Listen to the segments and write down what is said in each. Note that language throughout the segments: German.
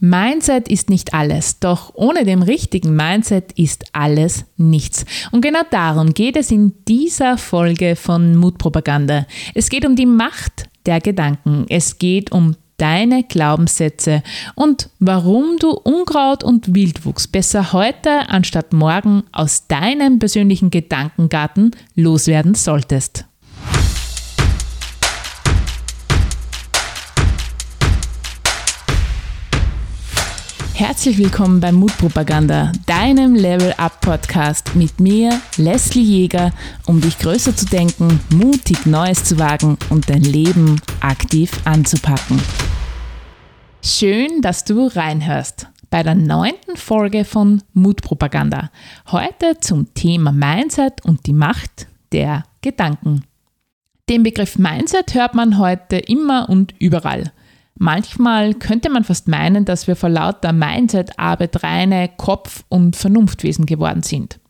Mindset ist nicht alles, doch ohne dem richtigen Mindset ist alles nichts. Und genau darum geht es in dieser Folge von Mutpropaganda. Es geht um die Macht der Gedanken. Es geht um deine Glaubenssätze und warum du Unkraut und Wildwuchs besser heute anstatt morgen aus deinem persönlichen Gedankengarten loswerden solltest. Herzlich willkommen bei Mutpropaganda, deinem Level Up Podcast mit mir, Leslie Jäger, um dich größer zu denken, mutig Neues zu wagen und dein Leben aktiv anzupacken. Schön, dass du reinhörst bei der neunten Folge von Mutpropaganda. Heute zum Thema Mindset und die Macht der Gedanken. Den Begriff Mindset hört man heute immer und überall. Manchmal könnte man fast meinen, dass wir vor lauter Mindset-Arbeit reine Kopf- und Vernunftwesen geworden sind.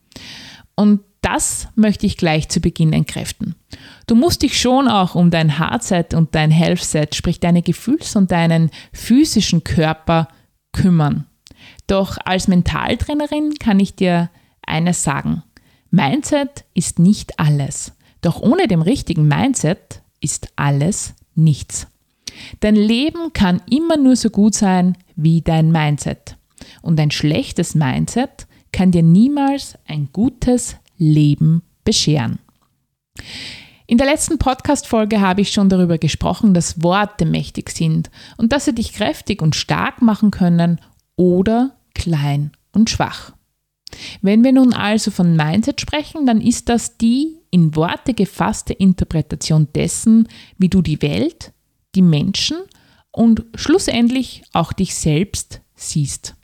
Und das möchte ich gleich zu Beginn entkräften. Du musst dich schon auch um dein Hardset und dein Healthset, sprich deine Gefühls- und deinen physischen Körper kümmern. Doch als Mentaltrainerin kann ich dir eines sagen. Mindset ist nicht alles. Doch ohne dem richtigen Mindset ist alles nichts. Dein Leben kann immer nur so gut sein wie dein Mindset. Und ein schlechtes Mindset kann dir niemals ein gutes Leben bescheren. In der letzten Podcast-Folge habe ich schon darüber gesprochen, dass Worte mächtig sind und dass sie dich kräftig und stark machen können oder klein und schwach. Wenn wir nun also von Mindset sprechen, dann ist das die in Worte gefasste Interpretation dessen, wie du die Welt, die Menschen und schlussendlich auch dich selbst siehst.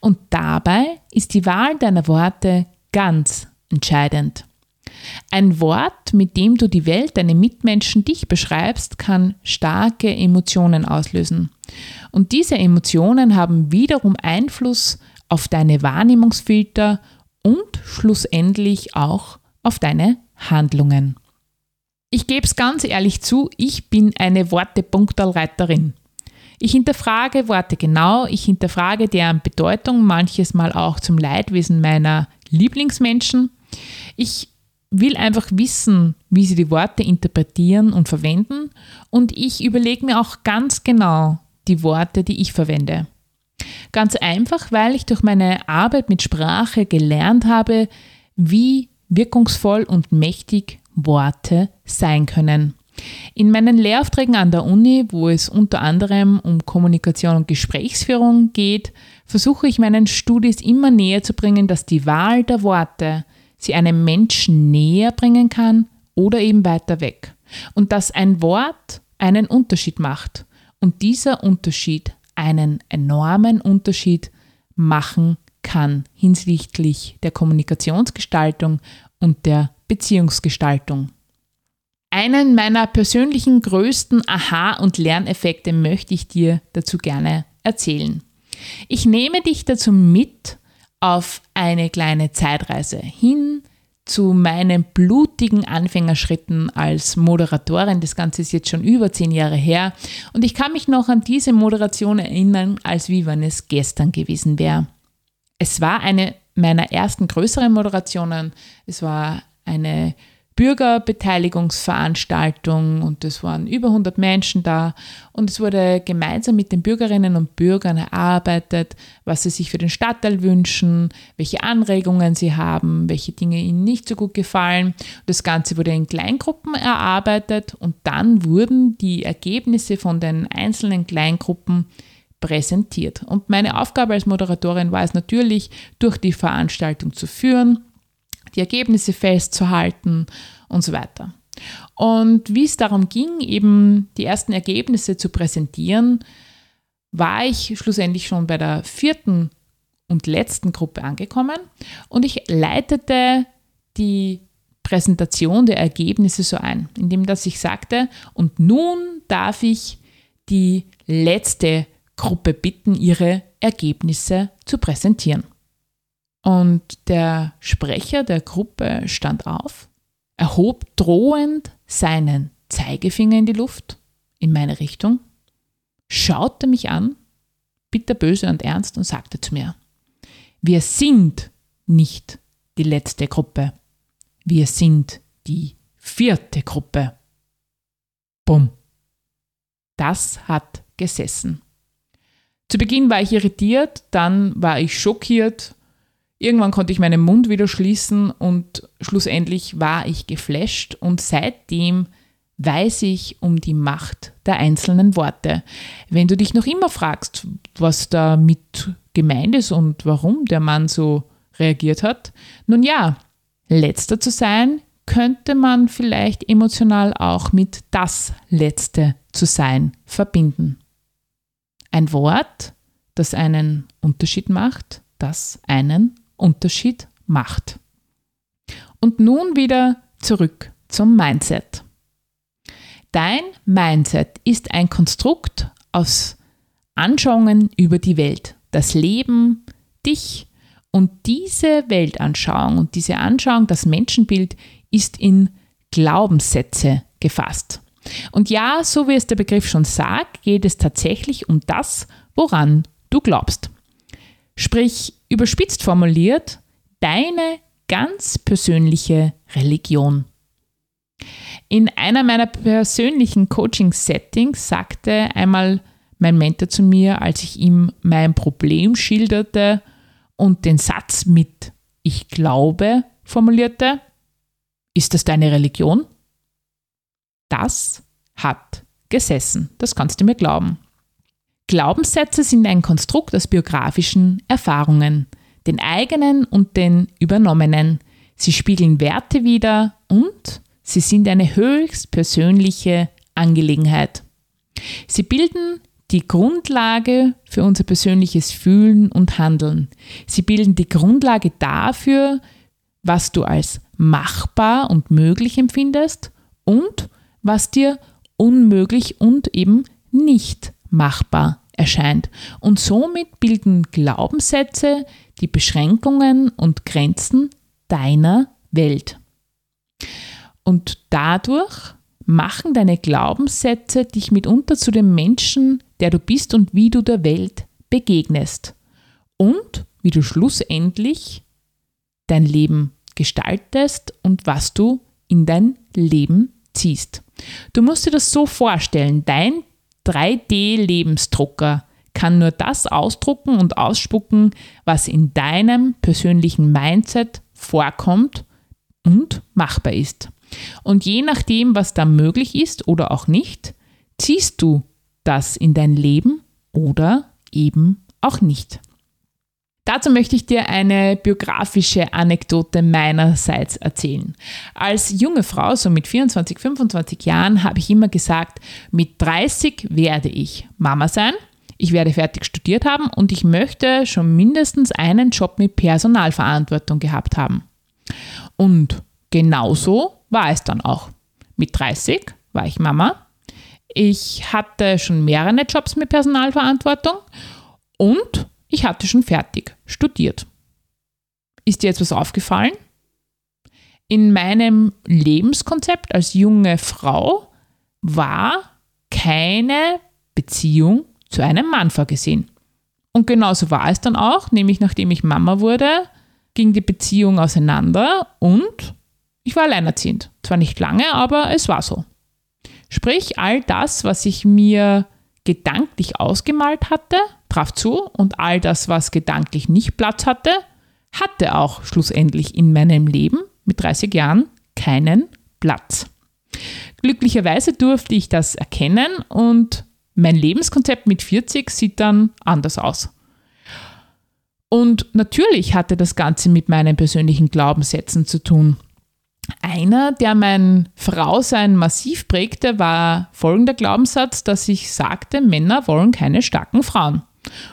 Und dabei ist die Wahl deiner Worte ganz entscheidend. Ein Wort, mit dem du die Welt, deine Mitmenschen, dich beschreibst, kann starke Emotionen auslösen. Und diese Emotionen haben wiederum Einfluss auf deine Wahrnehmungsfilter und schlussendlich auch auf deine Handlungen. Ich gebe es ganz ehrlich zu, ich bin eine Worte-Punktalreiterin. Ich hinterfrage Worte genau, ich hinterfrage deren Bedeutung, manches Mal auch zum Leidwesen meiner Lieblingsmenschen. Ich will einfach wissen, wie sie die Worte interpretieren und verwenden und ich überlege mir auch ganz genau die Worte, die ich verwende. Ganz einfach, weil ich durch meine Arbeit mit Sprache gelernt habe, wie wirkungsvoll und mächtig Worte sein können. In meinen Lehraufträgen an der Uni, wo es unter anderem um Kommunikation und Gesprächsführung geht, versuche ich meinen Studis immer näher zu bringen, dass die Wahl der Worte sie einem Menschen näher bringen kann oder eben weiter weg. Und dass ein Wort einen Unterschied macht und dieser Unterschied einen enormen Unterschied machen kann hinsichtlich der Kommunikationsgestaltung und der Beziehungsgestaltung. Einen meiner persönlichen größten Aha- und Lerneffekte möchte ich dir dazu gerne erzählen. Ich nehme dich dazu mit auf eine kleine Zeitreise hin zu meinen blutigen Anfängerschritten als Moderatorin. Das Ganze ist jetzt schon über zehn Jahre her und ich kann mich noch an diese Moderation erinnern, als wie wenn es gestern gewesen wäre. Es war eine meiner ersten größeren Moderationen. Es war eine Bürgerbeteiligungsveranstaltung und es waren über 100 Menschen da und es wurde gemeinsam mit den Bürgerinnen und Bürgern erarbeitet, was sie sich für den Stadtteil wünschen, welche Anregungen sie haben, welche Dinge ihnen nicht so gut gefallen. Das Ganze wurde in Kleingruppen erarbeitet und dann wurden die Ergebnisse von den einzelnen Kleingruppen präsentiert. Und meine Aufgabe als Moderatorin war es natürlich, durch die Veranstaltung zu führen, die Ergebnisse festzuhalten und so weiter. Und wie es darum ging, eben die ersten Ergebnisse zu präsentieren, war ich schlussendlich schon bei der vierten und letzten Gruppe angekommen und ich leitete die Präsentation der Ergebnisse so ein, indem dass ich sagte, und nun darf ich die letzte Gruppe bitten, ihre Ergebnisse zu präsentieren. Und der Sprecher der Gruppe stand auf, erhob drohend seinen Zeigefinger in die Luft, in meine Richtung, schaute mich an, bitterböse und ernst und sagte zu mir, wir sind nicht die letzte Gruppe. Wir sind die vierte Gruppe. Bumm. Das hat gesessen. Zu Beginn war ich irritiert, dann war ich schockiert, irgendwann konnte ich meinen Mund wieder schließen und schlussendlich war ich geflasht und seitdem weiß ich um die Macht der einzelnen Worte. Wenn du dich noch immer fragst, was damit gemeint ist und warum der Mann so reagiert hat, nun ja, letzter zu sein könnte man vielleicht emotional auch mit das Letzte zu sein verbinden. Ein Wort, das einen Unterschied macht, das einen Unterschied macht. Und nun wieder zurück zum Mindset. Dein Mindset ist ein Konstrukt aus Anschauungen über die Welt, das Leben, dich und diese Weltanschauung und diese Anschauung, das Menschenbild ist in Glaubenssätze gefasst. Und ja, so wie es der Begriff schon sagt, geht es tatsächlich um das, woran du glaubst. Sprich, überspitzt formuliert, deine ganz persönliche Religion. In einer meiner persönlichen Coaching-Settings sagte einmal mein Mentor zu mir, als ich ihm mein Problem schilderte und den Satz mit Ich glaube formulierte, ist das deine Religion? Das hat gesessen, das kannst du mir glauben. Glaubenssätze sind ein Konstrukt aus biografischen Erfahrungen, den eigenen und den übernommenen. Sie spiegeln Werte wider und sie sind eine höchst persönliche Angelegenheit. Sie bilden die Grundlage für unser persönliches Fühlen und Handeln. Sie bilden die Grundlage dafür, was du als machbar und möglich empfindest und was dir unmöglich und eben nicht machbar erscheint. Und somit bilden Glaubenssätze die Beschränkungen und Grenzen deiner Welt. Und dadurch machen deine Glaubenssätze dich mitunter zu dem Menschen, der du bist und wie du der Welt begegnest. Und wie du schlussendlich dein Leben gestaltest und was du in dein Leben ziehst. Du musst dir das so vorstellen, dein 3D-Lebensdrucker kann nur das ausdrucken und ausspucken, was in deinem persönlichen Mindset vorkommt und machbar ist. Und je nachdem, was da möglich ist oder auch nicht, ziehst du das in dein Leben oder eben auch nicht. Dazu möchte ich dir eine biografische Anekdote meinerseits erzählen. Als junge Frau, so mit 24, 25 Jahren, habe ich immer gesagt, mit 30 werde ich Mama sein, ich werde fertig studiert haben und ich möchte schon mindestens einen Job mit Personalverantwortung gehabt haben. Und genauso war es dann auch. Mit 30 war ich Mama. Ich hatte schon mehrere Jobs mit Personalverantwortung und ich hatte schon fertig studiert. Ist dir jetzt was aufgefallen? In meinem Lebenskonzept als junge Frau war keine Beziehung zu einem Mann vorgesehen. Und genauso war es dann auch, nämlich nachdem ich Mama wurde, ging die Beziehung auseinander und ich war alleinerziehend. Zwar nicht lange, aber es war so. Sprich, all das, was ich mir gedanklich ausgemalt hatte, traf zu und all das, was gedanklich nicht Platz hatte, hatte auch schlussendlich in meinem Leben mit 30 Jahren keinen Platz. Glücklicherweise durfte ich das erkennen und mein Lebenskonzept mit 40 sieht dann anders aus. Und natürlich hatte das Ganze mit meinen persönlichen Glaubenssätzen zu tun. Einer, der mein Frausein massiv prägte, war folgender Glaubenssatz, dass ich sagte, Männer wollen keine starken Frauen.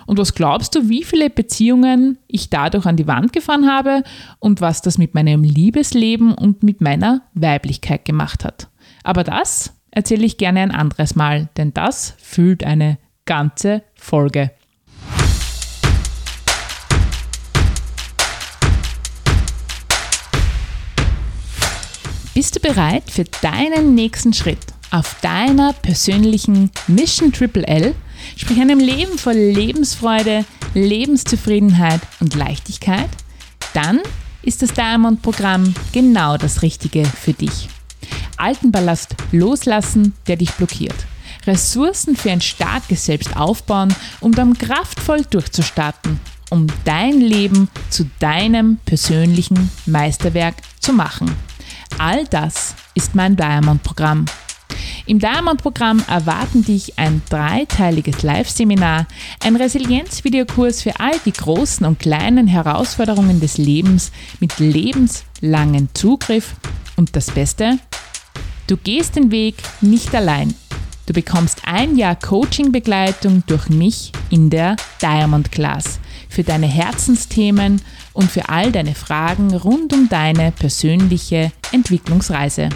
Und was glaubst du, wie viele Beziehungen ich dadurch an die Wand gefahren habe und was das mit meinem Liebesleben und mit meiner Weiblichkeit gemacht hat? Aber das erzähle ich gerne ein anderes Mal, denn das füllt eine ganze Folge. Bist du bereit für deinen nächsten Schritt auf deiner persönlichen Mission Triple L? Sprich einem Leben voll Lebensfreude, Lebenszufriedenheit und Leichtigkeit, dann ist das Diamond-Programm genau das Richtige für dich. Alten Ballast loslassen, der dich blockiert. Ressourcen für ein starkes Selbst aufbauen, um dann kraftvoll durchzustarten, um dein Leben zu deinem persönlichen Meisterwerk zu machen. All das ist mein Diamond-Programm. Im Diamond-Programm erwarten dich ein dreiteiliges Live-Seminar, ein Resilienz-Videokurs für all die großen und kleinen Herausforderungen des Lebens mit lebenslangen Zugriff und das Beste, du gehst den Weg nicht allein. Du bekommst ein Jahr Coaching-Begleitung durch mich in der Diamond Class für deine Herzensthemen und für all deine Fragen rund um deine persönliche Entwicklungsreise.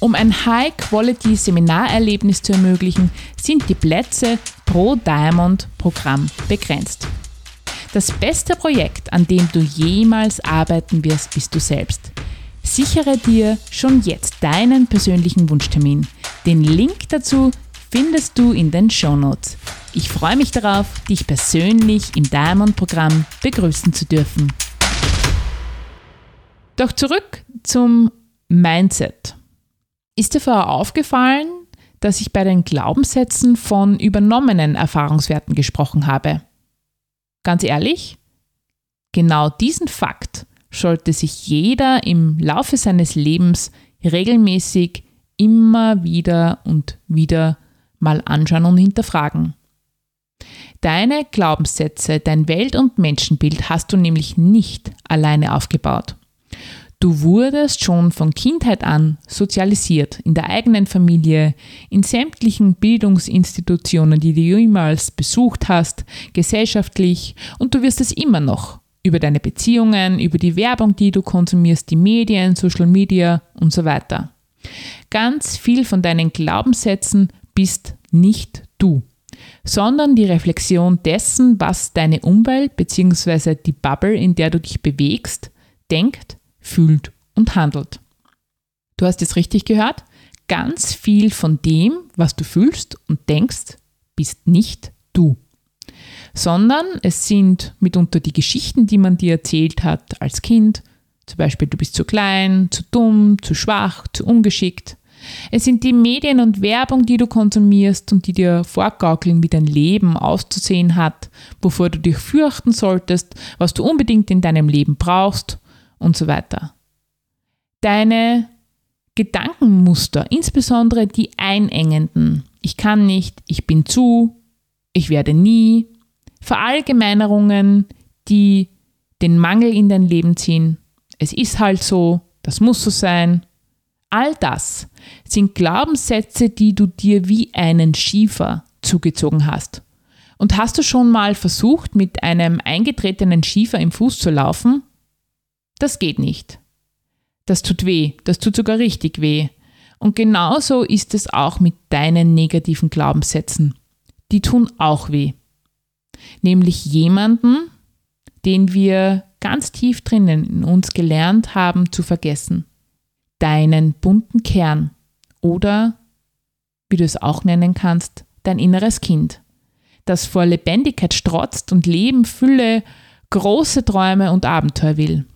Um ein High-Quality-Seminarerlebnis zu ermöglichen, sind die Plätze pro Diamond-Programm begrenzt. Das beste Projekt, an dem du jemals arbeiten wirst, bist du selbst. Sichere dir schon jetzt deinen persönlichen Wunschtermin. Den Link dazu findest du in den Shownotes. Ich freue mich darauf, dich persönlich im Diamond-Programm begrüßen zu dürfen. Doch zurück zum Mindset. Ist dir vorher aufgefallen, dass ich bei den Glaubenssätzen von übernommenen Erfahrungswerten gesprochen habe? Ganz ehrlich, genau diesen Fakt sollte sich jeder im Laufe seines Lebens regelmäßig immer wieder und wieder mal anschauen und hinterfragen. Deine Glaubenssätze, dein Welt- und Menschenbild hast du nämlich nicht alleine aufgebaut. Du wurdest schon von Kindheit an sozialisiert, in der eigenen Familie, in sämtlichen Bildungsinstitutionen, die du jemals besucht hast, gesellschaftlich und du wirst es immer noch über deine Beziehungen, über die Werbung, die du konsumierst, die Medien, Social Media und so weiter. Ganz viel von deinen Glaubenssätzen bist nicht du, sondern die Reflexion dessen, was deine Umwelt bzw. die Bubble, in der du dich bewegst, denkt fühlt und handelt. Du hast es richtig gehört, ganz viel von dem, was du fühlst und denkst, bist nicht du, sondern es sind mitunter die Geschichten, die man dir erzählt hat als Kind, zum Beispiel du bist zu klein, zu dumm, zu schwach, zu ungeschickt. Es sind die Medien und Werbung, die du konsumierst und die dir vorgaukeln, wie dein Leben auszusehen hat, wovor du dich fürchten solltest, was du unbedingt in deinem Leben brauchst und so weiter. Deine Gedankenmuster, insbesondere die einengenden, ich kann nicht, ich bin zu, ich werde nie, Verallgemeinerungen, die den Mangel in dein Leben ziehen, es ist halt so, das muss so sein, all das sind Glaubenssätze, die du dir wie einen Schiefer zugezogen hast. Und hast du schon mal versucht, mit einem eingetretenen Schiefer im Fuß zu laufen? Das geht nicht. Das tut weh, das tut sogar richtig weh. Und genauso ist es auch mit deinen negativen Glaubenssätzen. Die tun auch weh. Nämlich jemanden, den wir ganz tief drinnen in uns gelernt haben zu vergessen. Deinen bunten Kern oder, wie du es auch nennen kannst, dein inneres Kind, das vor Lebendigkeit strotzt und Leben, Fülle, große Träume und Abenteuer will.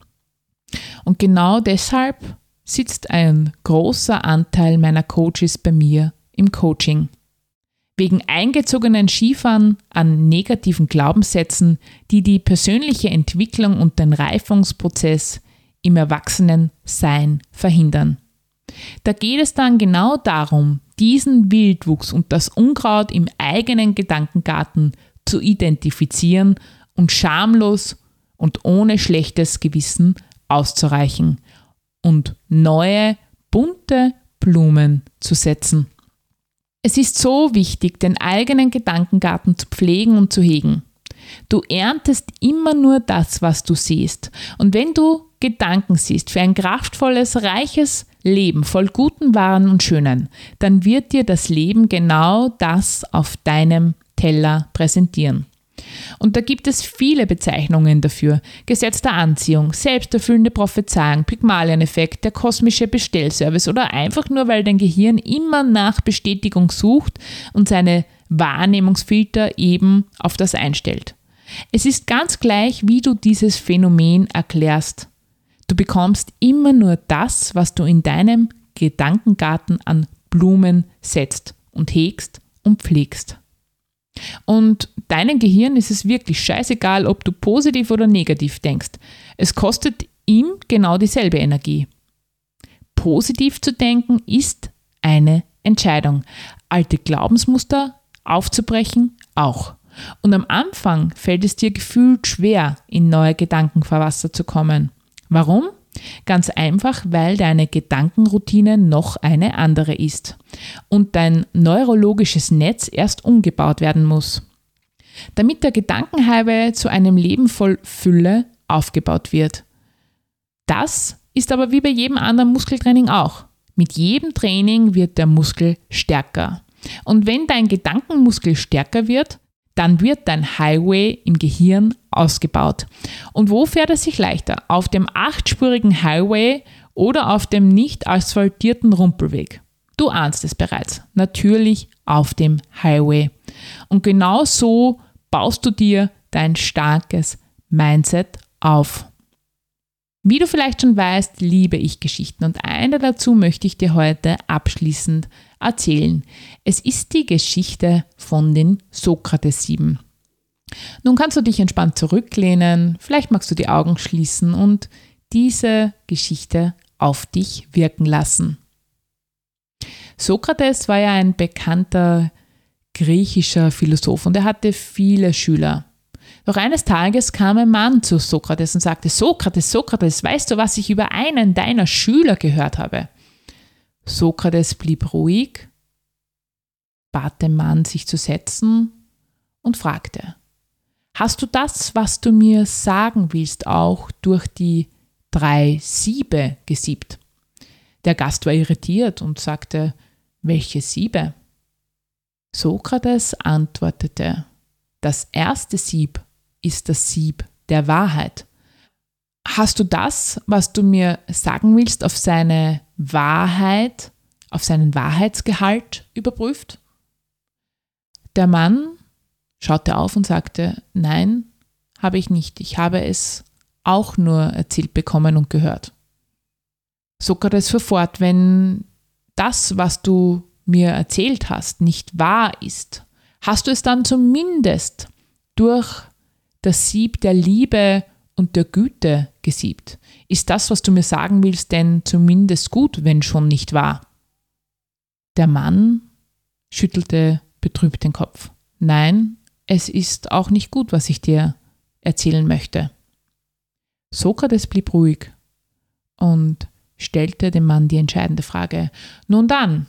Und genau deshalb sitzt ein großer Anteil meiner Coaches bei mir im Coaching. Wegen eingezogenen Skifahren an negativen Glaubenssätzen, die die persönliche Entwicklung und den Reifungsprozess im Erwachsenensein verhindern. Da geht es dann genau darum, diesen Wildwuchs und das Unkraut im eigenen Gedankengarten zu identifizieren und schamlos und ohne schlechtes Gewissen auszureichen und neue, bunte Blumen zu setzen. Es ist so wichtig, den eigenen Gedankengarten zu pflegen und zu hegen. Du erntest immer nur das, was du siehst. Und wenn du Gedanken siehst für ein kraftvolles, reiches Leben voll guten Waren und Schönen, dann wird dir das Leben genau das auf deinem Teller präsentieren. Und da gibt es viele Bezeichnungen dafür. Gesetz der Anziehung, selbsterfüllende Prophezeiung, Pygmalion-Effekt, der kosmische Bestellservice oder einfach nur, weil dein Gehirn immer nach Bestätigung sucht und seine Wahrnehmungsfilter eben auf das einstellt. Es ist ganz gleich, wie du dieses Phänomen erklärst. Du bekommst immer nur das, was du in deinem Gedankengarten an Blumen setzt und hegst und pflegst. Und deinem Gehirn ist es wirklich scheißegal, ob du positiv oder negativ denkst. Es kostet ihm genau dieselbe Energie. Positiv zu denken ist eine Entscheidung. Alte Glaubensmuster aufzubrechen auch. Und am Anfang fällt es dir gefühlt schwer, in neue Gedankenverwasser zu kommen. Warum? Ganz einfach, weil deine Gedankenroutine noch eine andere ist und dein neurologisches Netz erst umgebaut werden muss. Damit der Gedankenhighway zu einem Leben voll Fülle aufgebaut wird. Das ist aber wie bei jedem anderen Muskeltraining auch. Mit jedem Training wird der Muskel stärker. Und wenn dein Gedankenmuskel stärker wird, dann wird dein Highway im Gehirn ausgebaut. Und wo fährt es sich leichter? Auf dem achtspurigen Highway oder auf dem nicht asphaltierten Rumpelweg? Du ahnst es bereits. Natürlich auf dem Highway. Und genau so baust du dir dein starkes Mindset auf. Wie du vielleicht schon weißt, liebe ich Geschichten und eine dazu möchte ich dir heute abschließend erzählen. Es ist die Geschichte von den Sokrates 7. Nun kannst du dich entspannt zurücklehnen, vielleicht magst du die Augen schließen und diese Geschichte auf dich wirken lassen. Sokrates war ja ein bekannter griechischer Philosoph und er hatte viele Schüler. Doch eines Tages kam ein Mann zu Sokrates und sagte, Sokrates, Sokrates, weißt du, was ich über einen deiner Schüler gehört habe? Sokrates blieb ruhig, bat den Mann, sich zu setzen und fragte, Hast du das, was du mir sagen willst, auch durch die drei Siebe gesiebt? Der Gast war irritiert und sagte, welche Siebe? Sokrates antwortete, das erste Sieb ist das Sieb der Wahrheit. Hast du das, was du mir sagen willst, auf seine Wahrheit, auf seinen Wahrheitsgehalt überprüft? Der Mann schaute auf und sagte, nein, habe ich nicht. Ich habe es auch nur erzählt bekommen und gehört. Sokrates fuhr fort, wenn das, was du mir erzählt hast, nicht wahr ist, hast du es dann zumindest durch das Sieb der Liebe und der Güte gesiebt. Ist das, was du mir sagen willst, denn zumindest gut, wenn schon nicht wahr? Der Mann schüttelte betrübt den Kopf. Nein, es ist auch nicht gut, was ich dir erzählen möchte. Sokrates blieb ruhig und stellte dem Mann die entscheidende Frage. Nun dann,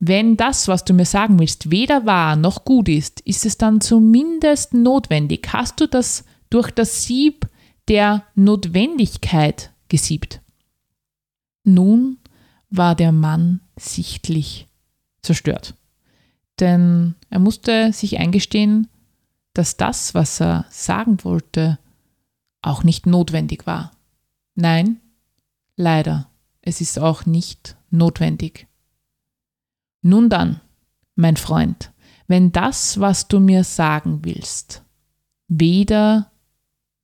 wenn das, was du mir sagen willst, weder wahr noch gut ist, ist es dann zumindest notwendig. Hast du das durch das Sieb der Notwendigkeit gesiebt? Nun war der Mann sichtlich zerstört. Denn er musste sich eingestehen, dass das, was er sagen wollte, auch nicht notwendig war. Nein, leider, es ist auch nicht notwendig. Nun dann, mein Freund, wenn das, was du mir sagen willst, weder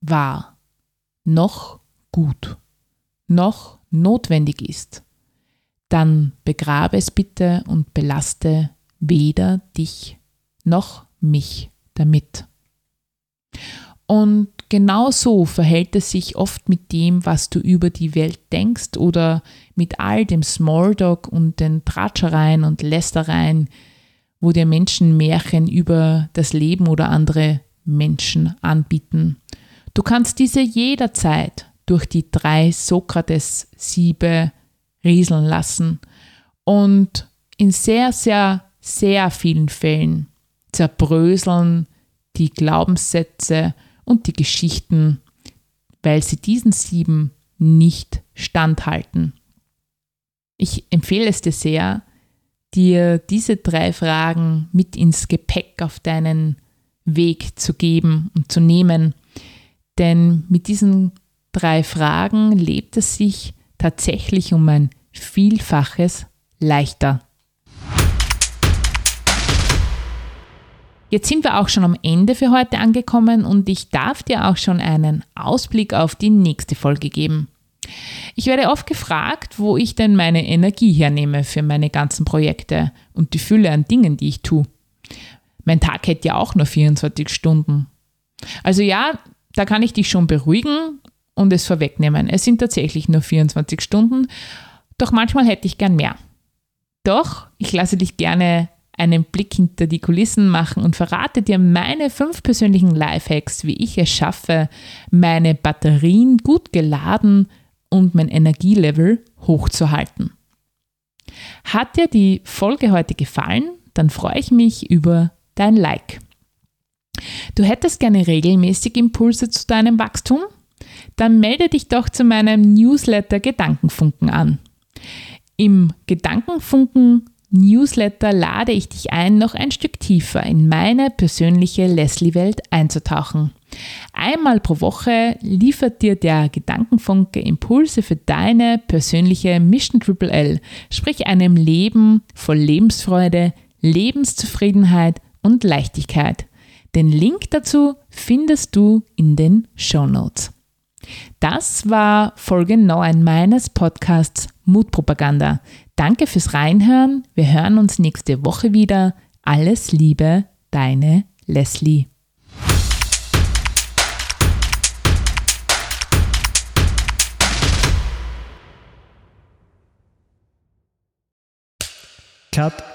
wahr noch gut noch notwendig ist, dann begrabe es bitte und belaste weder dich noch mich damit. Und genau so verhält es sich oft mit dem, was du über die Welt denkst oder mit all dem Smalltalk und den Tratschereien und Lästereien, wo dir Menschen Märchen über das Leben oder andere Menschen anbieten. Du kannst diese jederzeit durch die drei Sokrates-Siebe rieseln lassen und in sehr, sehr, sehr vielen Fällen zerbröseln die Glaubenssätze und die Geschichten, weil sie diesen sieben nicht standhalten. Ich empfehle es dir sehr, dir diese drei Fragen mit ins Gepäck auf deinen Weg zu geben und zu nehmen. Denn mit diesen drei Fragen lebt es sich tatsächlich um ein Vielfaches leichter. Jetzt sind wir auch schon am Ende für heute angekommen und ich darf dir auch schon einen Ausblick auf die nächste Folge geben. Ich werde oft gefragt, wo ich denn meine Energie hernehme für meine ganzen Projekte und die Fülle an Dingen, die ich tue. Mein Tag hätte ja auch nur 24 Stunden. Also ja, da kann ich dich schon beruhigen und es vorwegnehmen. Es sind tatsächlich nur 24 Stunden, doch manchmal hätte ich gern mehr. Doch, ich lasse dich gerne einen Blick hinter die Kulissen machen und verrate dir meine fünf persönlichen Lifehacks, wie ich es schaffe, meine Batterien gut geladen und mein Energielevel hochzuhalten. Hat dir die Folge heute gefallen? Dann freue ich mich über dein Like. Du hättest gerne regelmäßig Impulse zu deinem Wachstum? Dann melde dich doch zu meinem Newsletter Gedankenfunken an. Im Gedankenfunken Newsletter lade ich dich ein, noch ein Stück tiefer in meine persönliche Leslie-Welt einzutauchen. Einmal pro Woche liefert dir der Gedankenfunke Impulse für deine persönliche Mission Triple L, sprich einem Leben voll Lebensfreude, Lebenszufriedenheit und Leichtigkeit. Den Link dazu findest du in den Show Notes. Das war Folge 9 meines Podcasts Mutpropaganda. Danke fürs Reinhören. Wir hören uns nächste Woche wieder. Alles Liebe, deine Leslie. Cut.